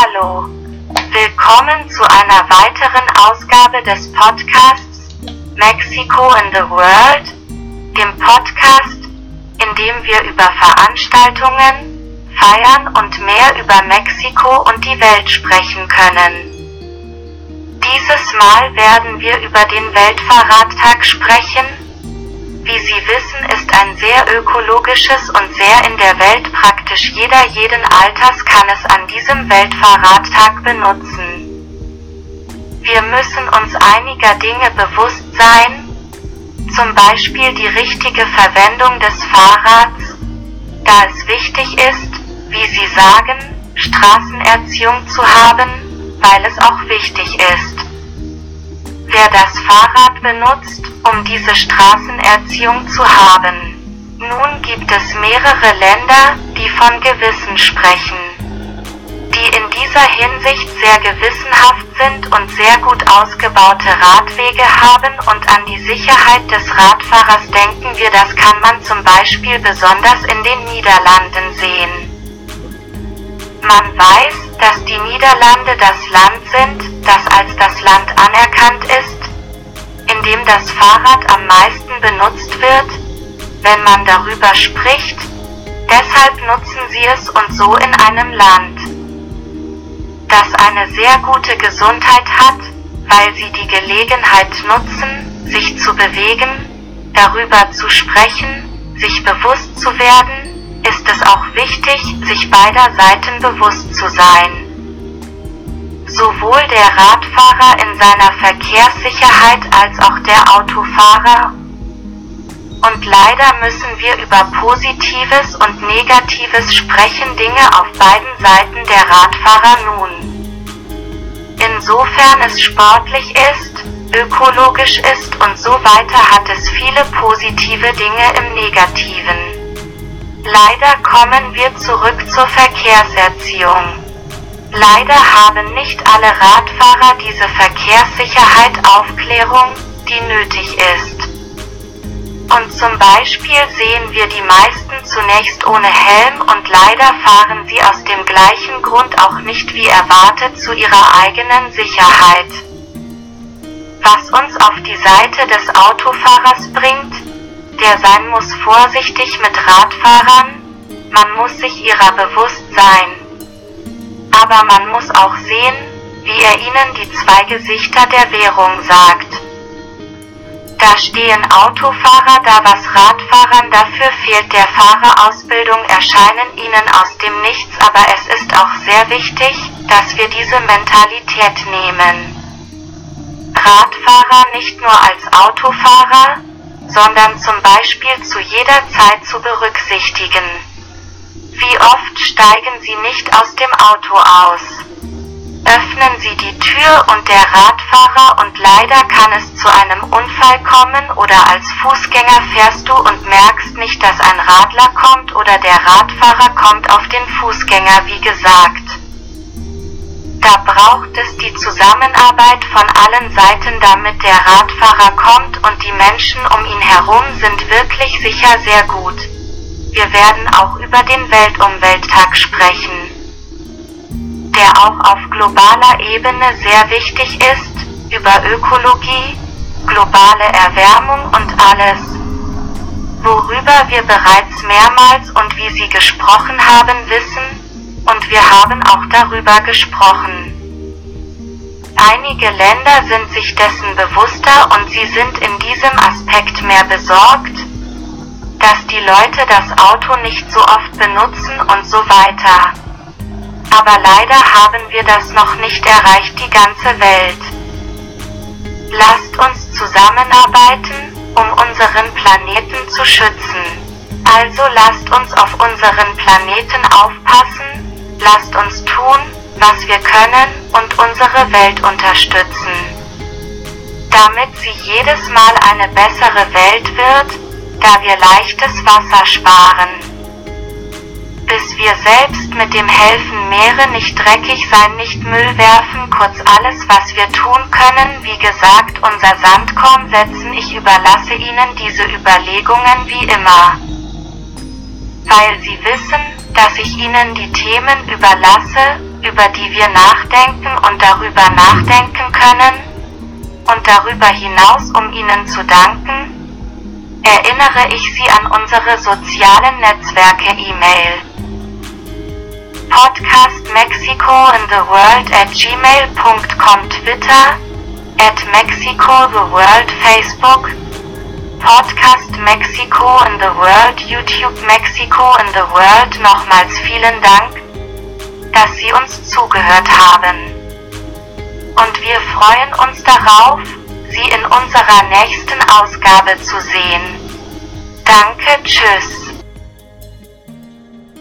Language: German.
Hallo. Willkommen zu einer weiteren Ausgabe des Podcasts Mexico in the World, dem Podcast, in dem wir über Veranstaltungen, Feiern und mehr über Mexiko und die Welt sprechen können. Dieses Mal werden wir über den Weltfahrradtag sprechen. Wie Sie wissen, ist ein sehr ökologisches und sehr in der Welt praktisch jeder jeden Alters kann es an diesem Weltfahrradtag benutzen. Wir müssen uns einiger Dinge bewusst sein, zum Beispiel die richtige Verwendung des Fahrrads, da es wichtig ist, wie Sie sagen, Straßenerziehung zu haben, weil es auch wichtig ist. Wer das Fahrrad benutzt, um diese Straßenerziehung zu haben. Nun gibt es mehrere Länder, die von Gewissen sprechen. Die in dieser Hinsicht sehr gewissenhaft sind und sehr gut ausgebaute Radwege haben und an die Sicherheit des Radfahrers denken wir, das kann man zum Beispiel besonders in den Niederlanden sehen. Man weiß, dass die Niederlande das Land sind, das als das Land anerkannt ist, in dem das Fahrrad am meisten benutzt wird, wenn man darüber spricht, deshalb nutzen sie es und so in einem Land, das eine sehr gute Gesundheit hat, weil sie die Gelegenheit nutzen, sich zu bewegen, darüber zu sprechen, sich bewusst zu werden, ist es auch wichtig, sich beider Seiten bewusst zu sein. Sowohl der Radfahrer in seiner Verkehrssicherheit als auch der Autofahrer. Und leider müssen wir über Positives und Negatives sprechen Dinge auf beiden Seiten der Radfahrer nun. Insofern es sportlich ist, ökologisch ist und so weiter hat es viele positive Dinge im Negativen. Leider kommen wir zurück zur Verkehrserziehung. Leider haben nicht alle Radfahrer diese Verkehrssicherheit Aufklärung, die nötig ist. Und zum Beispiel sehen wir die meisten zunächst ohne Helm und leider fahren sie aus dem gleichen Grund auch nicht wie erwartet zu ihrer eigenen Sicherheit. Was uns auf die Seite des Autofahrers bringt, der sein muss vorsichtig mit Radfahrern, man muss sich ihrer bewusst sein. Aber man muss auch sehen, wie er ihnen die zwei Gesichter der Währung sagt. Da stehen Autofahrer da was Radfahrern dafür fehlt der Fahrerausbildung erscheinen ihnen aus dem Nichts aber es ist auch sehr wichtig, dass wir diese Mentalität nehmen. Radfahrer nicht nur als Autofahrer, sondern zum Beispiel zu jeder Zeit zu berücksichtigen. Wie oft steigen Sie nicht aus dem Auto aus? Öffnen Sie die Tür und der Radfahrer und leider kann es zu einem Unfall kommen oder als Fußgänger fährst du und merkst nicht, dass ein Radler kommt oder der Radfahrer kommt auf den Fußgänger wie gesagt. Da braucht es die Zusammenarbeit von allen Seiten damit der Radfahrer kommt und die Menschen um ihn herum sind wirklich sicher sehr gut. Wir werden auch über den Weltumwelttag sprechen, der auch auf globaler Ebene sehr wichtig ist, über Ökologie, globale Erwärmung und alles, worüber wir bereits mehrmals und wie Sie gesprochen haben wissen, und wir haben auch darüber gesprochen. Einige Länder sind sich dessen bewusster und sie sind in diesem Aspekt mehr besorgt, dass die Leute das Auto nicht so oft benutzen und so weiter. Aber leider haben wir das noch nicht erreicht, die ganze Welt. Lasst uns zusammenarbeiten, um unseren Planeten zu schützen. Also lasst uns auf unseren Planeten aufpassen, Lasst uns tun, was wir können und unsere Welt unterstützen. Damit sie jedes Mal eine bessere Welt wird, da wir leichtes Wasser sparen. Bis wir selbst mit dem Helfen Meere nicht dreckig sein, nicht Müll werfen, kurz alles, was wir tun können, wie gesagt, unser Sandkorn setzen, ich überlasse Ihnen diese Überlegungen wie immer. Weil Sie wissen, dass ich Ihnen die Themen überlasse, über die wir nachdenken und darüber nachdenken können, und darüber hinaus, um Ihnen zu danken, erinnere ich Sie an unsere sozialen Netzwerke E-Mail. Podcast Mexico in the World at gmail.com Twitter, at Mexico the World Facebook, Podcast Mexico in the World YouTube Mexico in the World Nochmals vielen Dank, dass Sie uns zugehört haben. Und wir freuen uns darauf, Sie in unserer nächsten Ausgabe zu sehen. Danke, tschüss.